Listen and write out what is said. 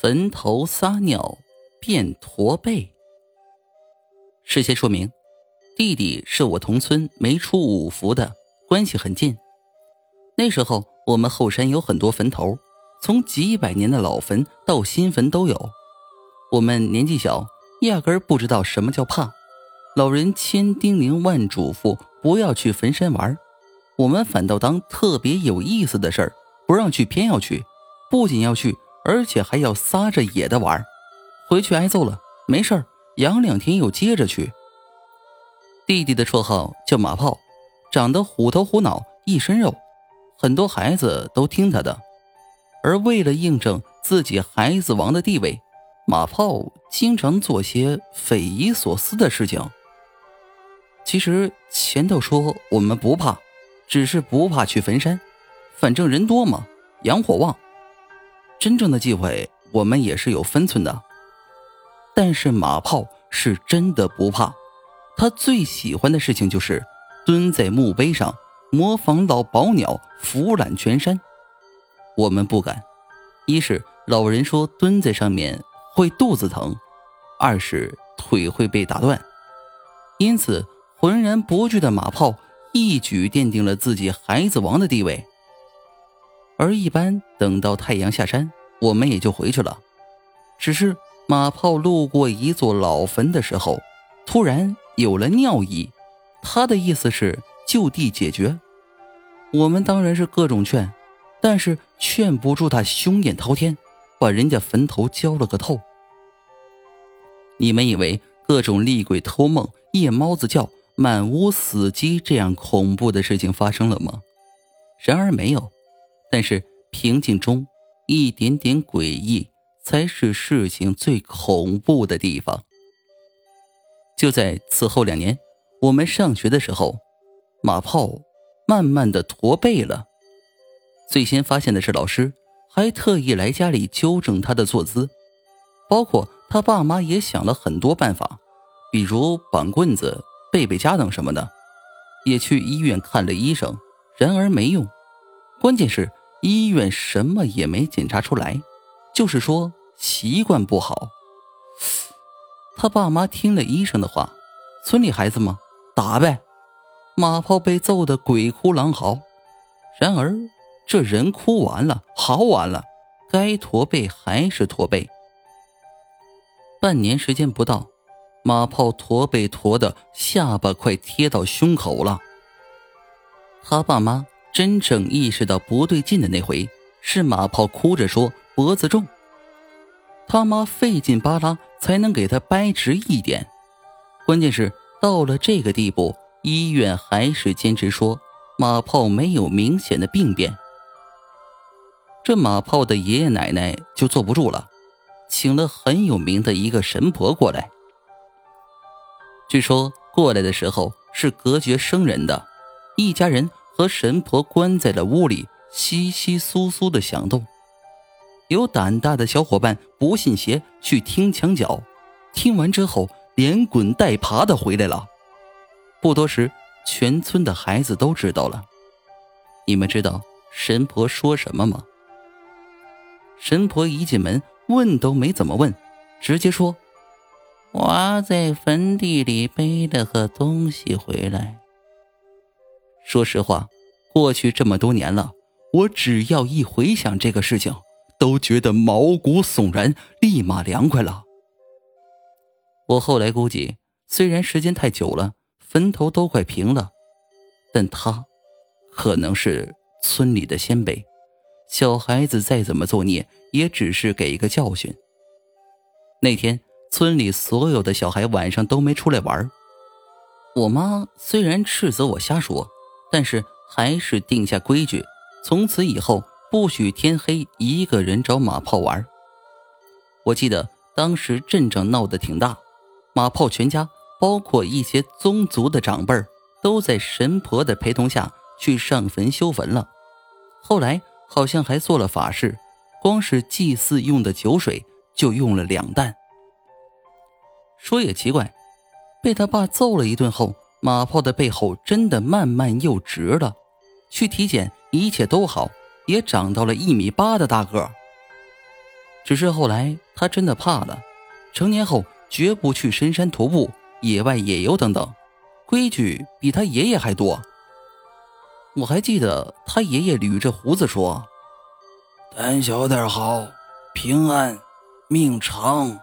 坟头撒尿变驼背。事先说明，弟弟是我同村没出五福的，关系很近。那时候我们后山有很多坟头，从几百年的老坟到新坟都有。我们年纪小，压根儿不知道什么叫怕。老人千叮咛万嘱咐，不要去坟山玩我们反倒当特别有意思的事儿，不让去偏要去，不仅要去。而且还要撒着野的玩回去挨揍了没事儿养两天又接着去。弟弟的绰号叫马炮，长得虎头虎脑一身肉，很多孩子都听他的。而为了印证自己孩子王的地位，马炮经常做些匪夷所思的事情。其实前头说我们不怕，只是不怕去坟山，反正人多嘛，阳火旺。真正的忌讳，我们也是有分寸的。但是马炮是真的不怕，他最喜欢的事情就是蹲在墓碑上，模仿老宝鸟俯览全山。我们不敢，一是老人说蹲在上面会肚子疼，二是腿会被打断。因此，浑然不惧的马炮一举奠定了自己孩子王的地位。而一般等到太阳下山，我们也就回去了。只是马炮路过一座老坟的时候，突然有了尿意，他的意思是就地解决。我们当然是各种劝，但是劝不住他凶焰滔天，把人家坟头浇了个透。你们以为各种厉鬼偷梦、夜猫子叫、满屋死鸡这样恐怖的事情发生了吗？然而没有。但是平静中一点点诡异，才是事情最恐怖的地方。就在此后两年，我们上学的时候，马炮慢慢的驼背了。最先发现的是老师，还特意来家里纠正他的坐姿，包括他爸妈也想了很多办法，比如绑棍子、背背佳等什么的，也去医院看了医生，然而没用。关键是。医院什么也没检查出来，就是说习惯不好。他爸妈听了医生的话，村里孩子嘛，打呗。马炮被揍得鬼哭狼嚎，然而这人哭完了，嚎完了，该驼背还是驼背。半年时间不到，马炮驼背驼的下巴快贴到胸口了。他爸妈。真正意识到不对劲的那回，是马炮哭着说脖子重。他妈费劲巴拉才能给他掰直一点，关键是到了这个地步，医院还是坚持说马炮没有明显的病变。这马炮的爷爷奶奶就坐不住了，请了很有名的一个神婆过来。据说过来的时候是隔绝生人的，一家人。和神婆关在了屋里，窸窸窣窣的响动。有胆大的小伙伴不信邪去听墙角，听完之后连滚带爬的回来了。不多时，全村的孩子都知道了。你们知道神婆说什么吗？神婆一进门，问都没怎么问，直接说：“我在坟地里背了个东西回来。”说实话，过去这么多年了，我只要一回想这个事情，都觉得毛骨悚然，立马凉快了。我后来估计，虽然时间太久了，坟头都快平了，但他可能是村里的先辈，小孩子再怎么作孽，也只是给一个教训。那天，村里所有的小孩晚上都没出来玩，我妈虽然斥责我瞎说。但是还是定下规矩，从此以后不许天黑一个人找马炮玩。我记得当时镇上闹得挺大，马炮全家，包括一些宗族的长辈儿，都在神婆的陪同下去上坟修坟了。后来好像还做了法事，光是祭祀用的酒水就用了两担。说也奇怪，被他爸揍了一顿后。马炮的背后真的慢慢又直了，去体检一切都好，也长到了一米八的大个。只是后来他真的怕了，成年后绝不去深山徒步、野外野游等等，规矩比他爷爷还多。我还记得他爷爷捋着胡子说：“胆小点好，平安，命长。”